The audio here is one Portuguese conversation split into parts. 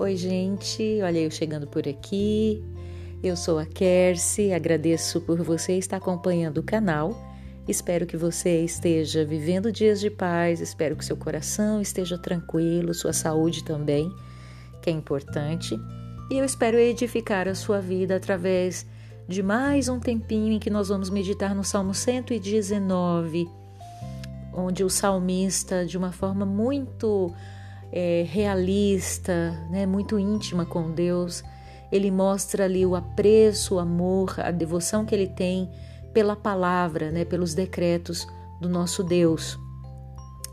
Oi, gente, olha eu chegando por aqui. Eu sou a Kersi, agradeço por você estar acompanhando o canal. Espero que você esteja vivendo dias de paz, espero que seu coração esteja tranquilo, sua saúde também, que é importante. E eu espero edificar a sua vida através de mais um tempinho em que nós vamos meditar no Salmo 119, onde o salmista, de uma forma muito é, realista, né, muito íntima com Deus. Ele mostra ali o apreço, o amor, a devoção que ele tem pela palavra, né, pelos decretos do nosso Deus,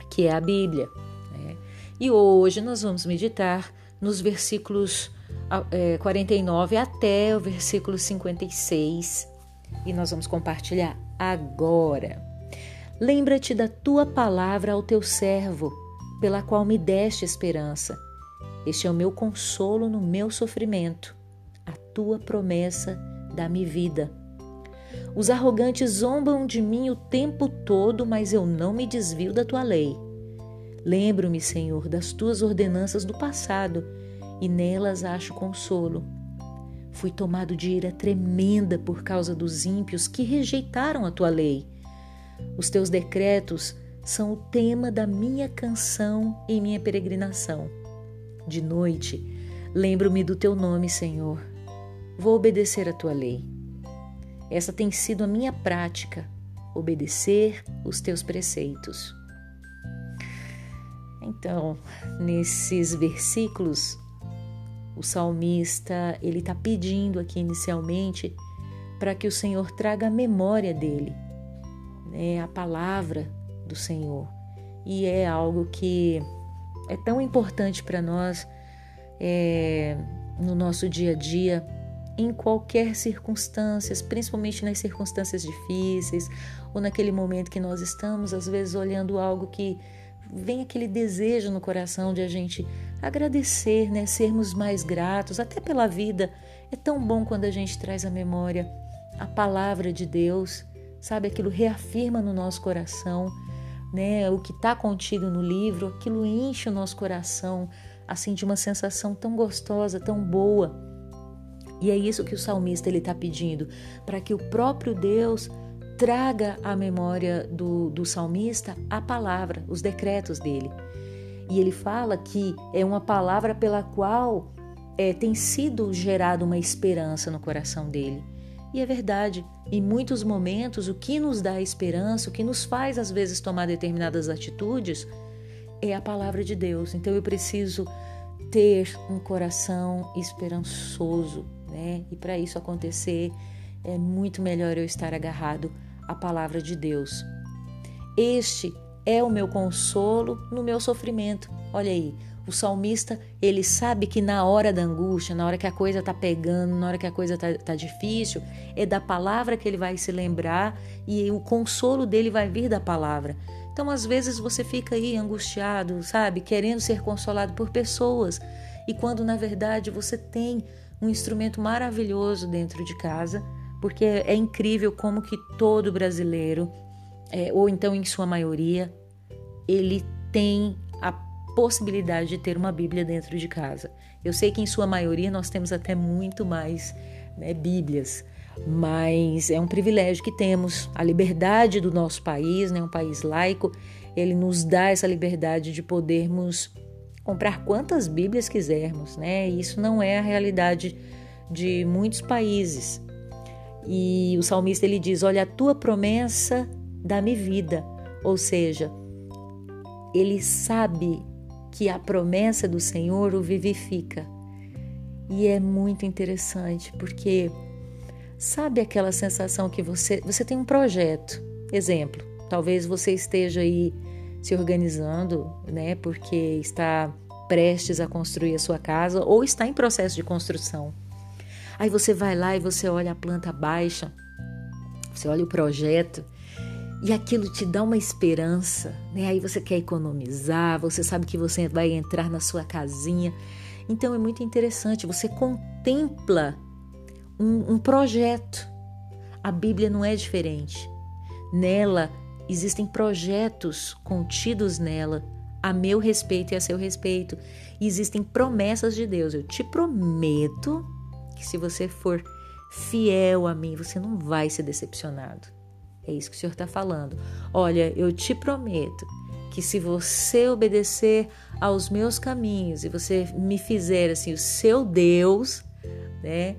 que é a Bíblia. Né? E hoje nós vamos meditar nos versículos é, 49 até o versículo 56 e nós vamos compartilhar agora. Lembra-te da tua palavra ao teu servo pela qual me deste esperança. Este é o meu consolo no meu sofrimento. A tua promessa dá-me vida. Os arrogantes zombam de mim o tempo todo, mas eu não me desvio da tua lei. Lembro-me, Senhor, das tuas ordenanças do passado e nelas acho consolo. Fui tomado de ira tremenda por causa dos ímpios que rejeitaram a tua lei. Os teus decretos são o tema da minha canção em minha peregrinação. De noite, lembro-me do teu nome, Senhor. Vou obedecer a tua lei. Essa tem sido a minha prática, obedecer os teus preceitos. Então, nesses versículos, o salmista ele está pedindo aqui inicialmente para que o Senhor traga a memória dele, né, a palavra do Senhor. E é algo que é tão importante para nós é, no nosso dia a dia, em qualquer circunstância, principalmente nas circunstâncias difíceis ou naquele momento que nós estamos, às vezes, olhando algo que vem aquele desejo no coração de a gente agradecer, né? sermos mais gratos, até pela vida. É tão bom quando a gente traz à memória a palavra de Deus, sabe? Aquilo reafirma no nosso coração né, o que está contido no livro, aquilo enche o nosso coração assim de uma sensação tão gostosa, tão boa. E é isso que o salmista ele está pedindo, para que o próprio Deus traga à memória do, do salmista a palavra, os decretos dele. E ele fala que é uma palavra pela qual é, tem sido gerada uma esperança no coração dele. E é verdade, em muitos momentos, o que nos dá esperança, o que nos faz às vezes tomar determinadas atitudes, é a palavra de Deus. Então eu preciso ter um coração esperançoso, né? E para isso acontecer, é muito melhor eu estar agarrado à palavra de Deus. Este é o meu consolo no meu sofrimento. Olha aí, o salmista, ele sabe que na hora da angústia, na hora que a coisa está pegando, na hora que a coisa está tá difícil, é da palavra que ele vai se lembrar e o consolo dele vai vir da palavra. Então, às vezes, você fica aí angustiado, sabe, querendo ser consolado por pessoas, e quando na verdade você tem um instrumento maravilhoso dentro de casa, porque é incrível como que todo brasileiro, é, ou então em sua maioria, ele tem a possibilidade de ter uma Bíblia dentro de casa. Eu sei que em sua maioria nós temos até muito mais né, Bíblias, mas é um privilégio que temos. A liberdade do nosso país, né, um país laico, ele nos dá essa liberdade de podermos comprar quantas Bíblias quisermos, né? Isso não é a realidade de muitos países. E o salmista ele diz: Olha, a tua promessa dá-me vida. Ou seja, ele sabe que a promessa do Senhor o vivifica. E é muito interessante porque sabe aquela sensação que você você tem um projeto. Exemplo, talvez você esteja aí se organizando, né, porque está prestes a construir a sua casa ou está em processo de construção. Aí você vai lá e você olha a planta baixa, você olha o projeto e aquilo te dá uma esperança, né? Aí você quer economizar, você sabe que você vai entrar na sua casinha. Então é muito interessante, você contempla um, um projeto. A Bíblia não é diferente. Nela existem projetos contidos nela a meu respeito e a seu respeito. E existem promessas de Deus. Eu te prometo que se você for fiel a mim, você não vai ser decepcionado. É isso que o Senhor está falando. Olha, eu te prometo que se você obedecer aos meus caminhos e você me fizer assim o seu Deus, né?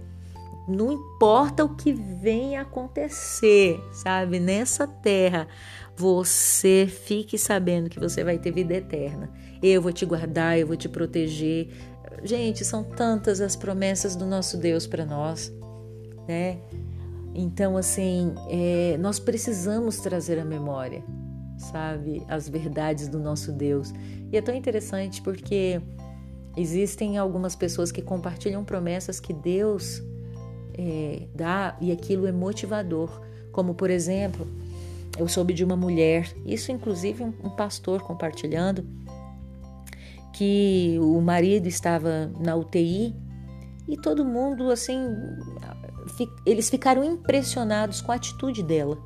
Não importa o que venha acontecer, sabe? Nessa terra, você fique sabendo que você vai ter vida eterna. Eu vou te guardar, eu vou te proteger. Gente, são tantas as promessas do nosso Deus para nós, né? Então, assim, é, nós precisamos trazer a memória, sabe, as verdades do nosso Deus. E é tão interessante porque existem algumas pessoas que compartilham promessas que Deus é, dá e aquilo é motivador. Como, por exemplo, eu soube de uma mulher, isso inclusive um, um pastor compartilhando, que o marido estava na UTI e todo mundo, assim, eles ficaram impressionados com a atitude dela.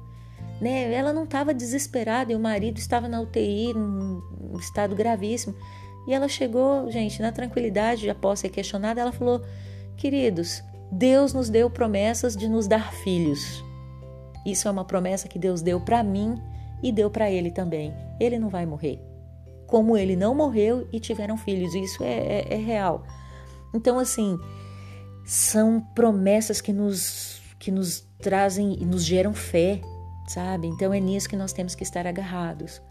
Né? Ela não estava desesperada e o marido estava na UTI, num estado gravíssimo. E ela chegou, gente, na tranquilidade, após ser questionada, ela falou: Queridos, Deus nos deu promessas de nos dar filhos. Isso é uma promessa que Deus deu para mim e deu para ele também. Ele não vai morrer. Como ele não morreu e tiveram filhos, isso é, é, é real. Então, assim, são promessas que nos, que nos trazem e nos geram fé, sabe? Então é nisso que nós temos que estar agarrados,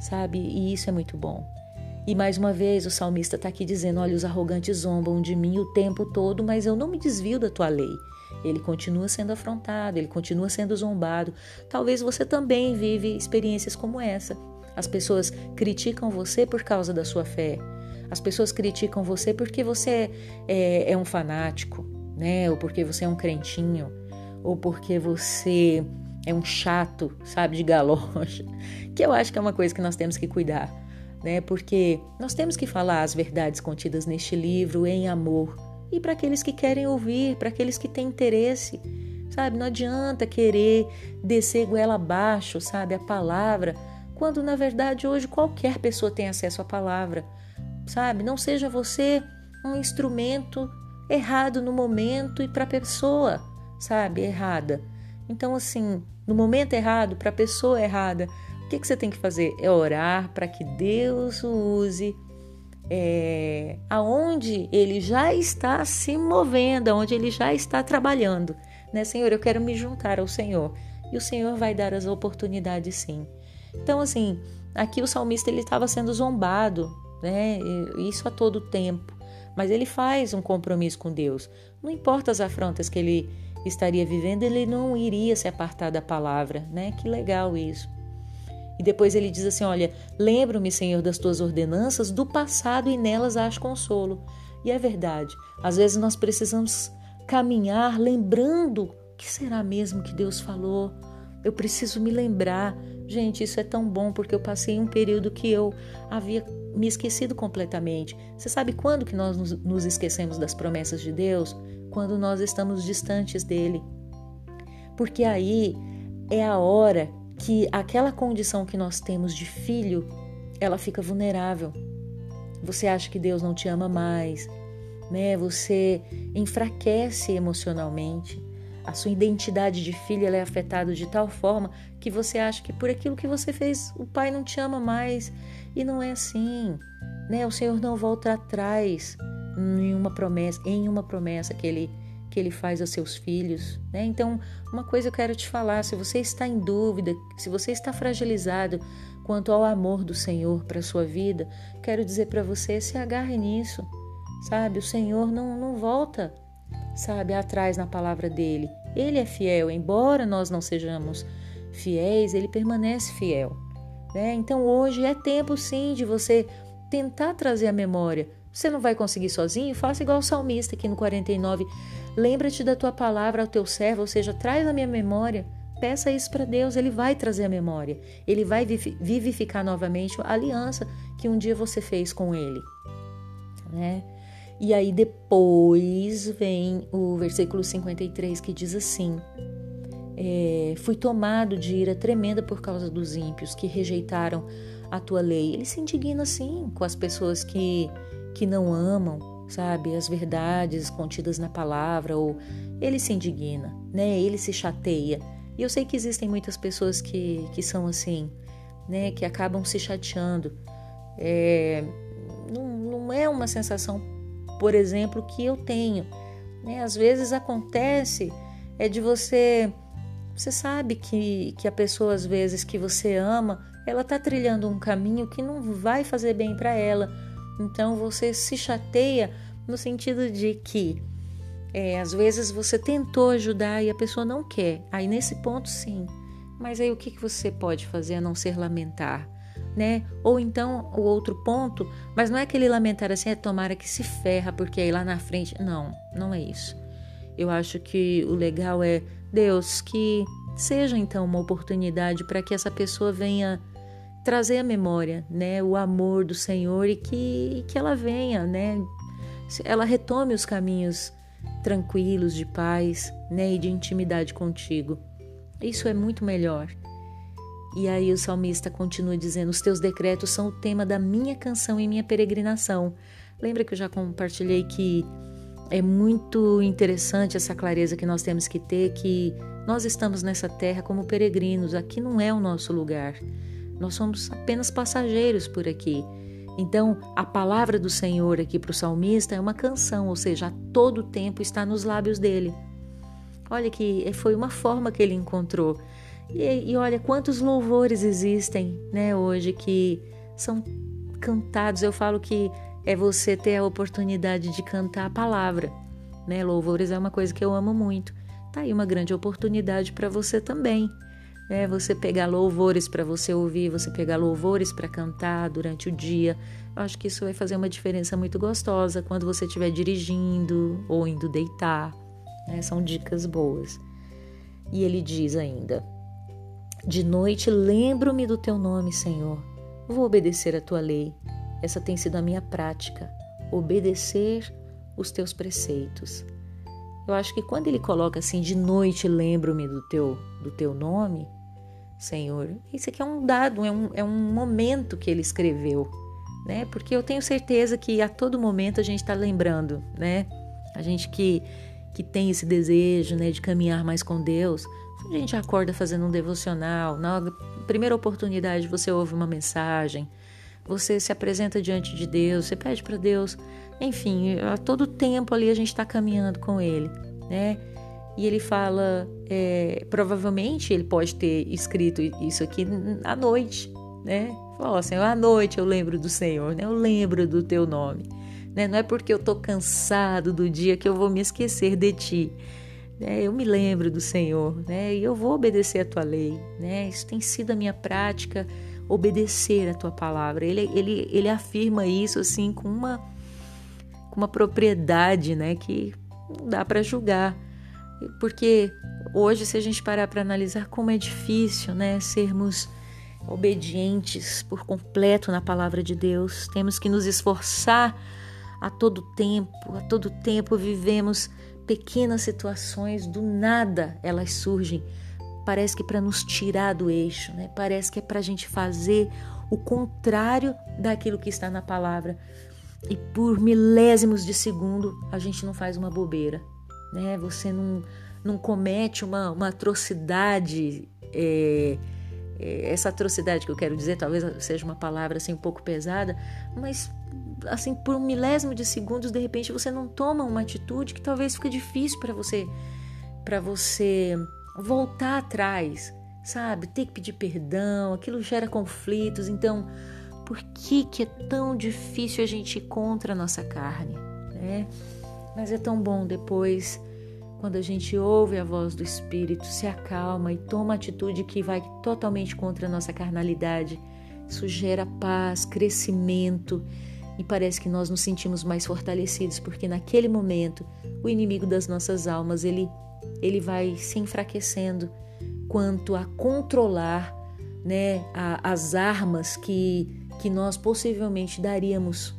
sabe? E isso é muito bom. E mais uma vez o salmista está aqui dizendo: Olha, os arrogantes zombam de mim o tempo todo, mas eu não me desvio da tua lei. Ele continua sendo afrontado, ele continua sendo zombado. Talvez você também vive experiências como essa. As pessoas criticam você por causa da sua fé. As pessoas criticam você porque você é, é um fanático, né? Ou porque você é um crentinho, ou porque você é um chato, sabe, de galocha. Que eu acho que é uma coisa que nós temos que cuidar né? Porque nós temos que falar as verdades contidas neste livro em amor e para aqueles que querem ouvir, para aqueles que têm interesse, sabe? Não adianta querer descer goela abaixo, sabe, a palavra, quando na verdade hoje qualquer pessoa tem acesso à palavra, sabe? Não seja você um instrumento errado no momento e para a pessoa, sabe, errada. Então assim, no momento errado, para a pessoa errada, o que, que você tem que fazer? É orar para que Deus o use é, aonde ele já está se movendo, aonde ele já está trabalhando. Né, Senhor, eu quero me juntar ao Senhor. E o Senhor vai dar as oportunidades sim. Então, assim, aqui o salmista ele estava sendo zombado, né? Isso a todo tempo. Mas ele faz um compromisso com Deus. Não importa as afrontas que ele estaria vivendo, ele não iria se apartar da palavra, né? Que legal isso. E depois ele diz assim: Olha, lembro-me, Senhor, das tuas ordenanças do passado e nelas acho consolo. E é verdade, às vezes nós precisamos caminhar lembrando que será mesmo que Deus falou. Eu preciso me lembrar. Gente, isso é tão bom porque eu passei um período que eu havia me esquecido completamente. Você sabe quando que nós nos esquecemos das promessas de Deus? Quando nós estamos distantes dele. Porque aí é a hora que aquela condição que nós temos de filho, ela fica vulnerável. Você acha que Deus não te ama mais, né? Você enfraquece emocionalmente. A sua identidade de filho é afetada de tal forma que você acha que por aquilo que você fez, o pai não te ama mais. E não é assim, né? O Senhor não volta atrás em uma promessa, em uma promessa que ele que ele faz aos seus filhos. Né? Então, uma coisa eu quero te falar: se você está em dúvida, se você está fragilizado quanto ao amor do Senhor para a sua vida, quero dizer para você: se agarre nisso, sabe? O Senhor não, não volta, sabe, atrás na palavra dele. Ele é fiel, embora nós não sejamos fiéis, ele permanece fiel. Né? Então, hoje é tempo sim de você tentar trazer a memória. Você não vai conseguir sozinho? Faça igual o salmista aqui no 49. Lembra-te da tua palavra ao teu servo, ou seja, traz a minha memória. Peça isso para Deus, ele vai trazer a memória. Ele vai vivificar novamente a aliança que um dia você fez com ele. Né? E aí depois vem o versículo 53 que diz assim: é, fui tomado de ira tremenda por causa dos ímpios que rejeitaram a tua lei. Ele se indigna sim com as pessoas que, que não amam, sabe, as verdades contidas na palavra, ou ele se indigna, né? Ele se chateia. E eu sei que existem muitas pessoas que, que são assim, né? Que acabam se chateando. É, não, não é uma sensação, por exemplo, que eu tenho. Né? Às vezes acontece é de você você sabe que, que a pessoa, às vezes, que você ama, ela está trilhando um caminho que não vai fazer bem para ela. Então você se chateia no sentido de que é, às vezes você tentou ajudar e a pessoa não quer. Aí nesse ponto, sim. Mas aí o que, que você pode fazer a não ser lamentar? Né? Ou então o outro ponto, mas não é aquele lamentar assim, é tomara que se ferra, porque aí lá na frente. Não, não é isso. Eu acho que o legal é Deus, que seja então uma oportunidade para que essa pessoa venha trazer a memória, né, o amor do Senhor e que, que ela venha, né, ela retome os caminhos tranquilos de paz, né, e de intimidade contigo. Isso é muito melhor. E aí o salmista continua dizendo: Os teus decretos são o tema da minha canção e minha peregrinação. Lembra que eu já compartilhei que é muito interessante essa clareza que nós temos que ter que nós estamos nessa terra como peregrinos, aqui não é o nosso lugar. Nós somos apenas passageiros por aqui. Então, a palavra do Senhor aqui para o salmista é uma canção, ou seja, a todo tempo está nos lábios dele. Olha que foi uma forma que ele encontrou. E, e olha quantos louvores existem né, hoje que são cantados. Eu falo que é você ter a oportunidade de cantar a palavra. Né? Louvores é uma coisa que eu amo muito. Tá aí uma grande oportunidade para você também. Né? Você pegar louvores para você ouvir, você pegar louvores para cantar durante o dia. Eu acho que isso vai fazer uma diferença muito gostosa quando você estiver dirigindo ou indo deitar. Né? São dicas boas. E ele diz ainda: De noite lembro-me do teu nome, Senhor. Vou obedecer a tua lei. Essa tem sido a minha prática, obedecer os teus preceitos. Eu acho que quando ele coloca assim, de noite lembro-me do teu, do teu nome, Senhor, isso aqui é um dado, é um, é um momento que ele escreveu, né? Porque eu tenho certeza que a todo momento a gente está lembrando, né? A gente que, que tem esse desejo, né, de caminhar mais com Deus, a gente acorda fazendo um devocional, na primeira oportunidade você ouve uma mensagem, você se apresenta diante de Deus, você pede para Deus, enfim, a todo tempo ali a gente está caminhando com Ele, né? E ele fala, é, provavelmente ele pode ter escrito isso aqui à noite, né? Fala, oh, Senhor, à noite eu lembro do Senhor, né? Eu lembro do Teu nome, né? Não é porque eu tô cansado do dia que eu vou me esquecer de Ti. Né? Eu me lembro do Senhor, né? E eu vou obedecer a Tua lei, né? Isso tem sido a minha prática obedecer a tua palavra. Ele, ele, ele afirma isso assim com uma, com uma propriedade né, que não dá para julgar. Porque hoje, se a gente parar para analisar como é difícil né, sermos obedientes por completo na palavra de Deus, temos que nos esforçar a todo tempo, a todo tempo vivemos pequenas situações, do nada elas surgem parece que para nos tirar do eixo, né? Parece que é para a gente fazer o contrário daquilo que está na palavra. E por milésimos de segundo a gente não faz uma bobeira, né? Você não, não comete uma, uma atrocidade. É, é, essa atrocidade que eu quero dizer, talvez seja uma palavra assim um pouco pesada, mas assim por um milésimo de segundos de repente você não toma uma atitude que talvez fique difícil para você para você voltar atrás, sabe? Ter que pedir perdão, aquilo gera conflitos. Então, por que, que é tão difícil a gente ir contra a nossa carne, né? Mas é tão bom depois, quando a gente ouve a voz do Espírito, se acalma e toma atitude que vai totalmente contra a nossa carnalidade. Isso gera paz, crescimento e parece que nós nos sentimos mais fortalecidos, porque naquele momento o inimigo das nossas almas, ele ele vai se enfraquecendo quanto a controlar né, a, as armas que, que nós possivelmente daríamos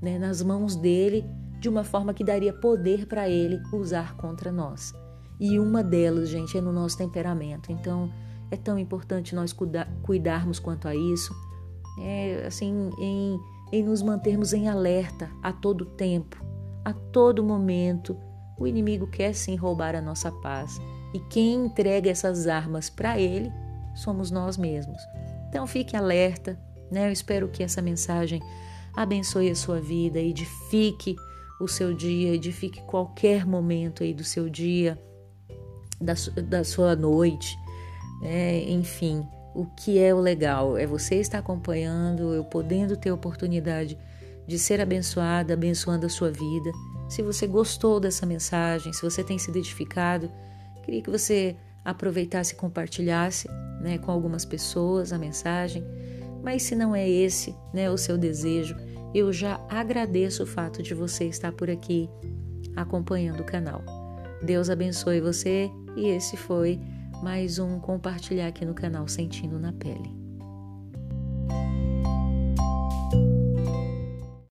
né, nas mãos dele de uma forma que daria poder para ele usar contra nós. E uma delas, gente, é no nosso temperamento. Então, é tão importante nós cuida cuidarmos quanto a isso, é, assim, em, em nos mantermos em alerta a todo tempo, a todo momento. O inimigo quer sim roubar a nossa paz. E quem entrega essas armas para ele somos nós mesmos. Então fique alerta, né? Eu espero que essa mensagem abençoe a sua vida, edifique o seu dia, edifique qualquer momento aí do seu dia, da, da sua noite, né? enfim. O que é o legal é você estar acompanhando, eu podendo ter oportunidade de ser abençoada, abençoando a sua vida. Se você gostou dessa mensagem, se você tem sido edificado, queria que você aproveitasse e compartilhasse né, com algumas pessoas a mensagem. Mas se não é esse né, o seu desejo, eu já agradeço o fato de você estar por aqui acompanhando o canal. Deus abençoe você e esse foi mais um compartilhar aqui no canal Sentindo na Pele.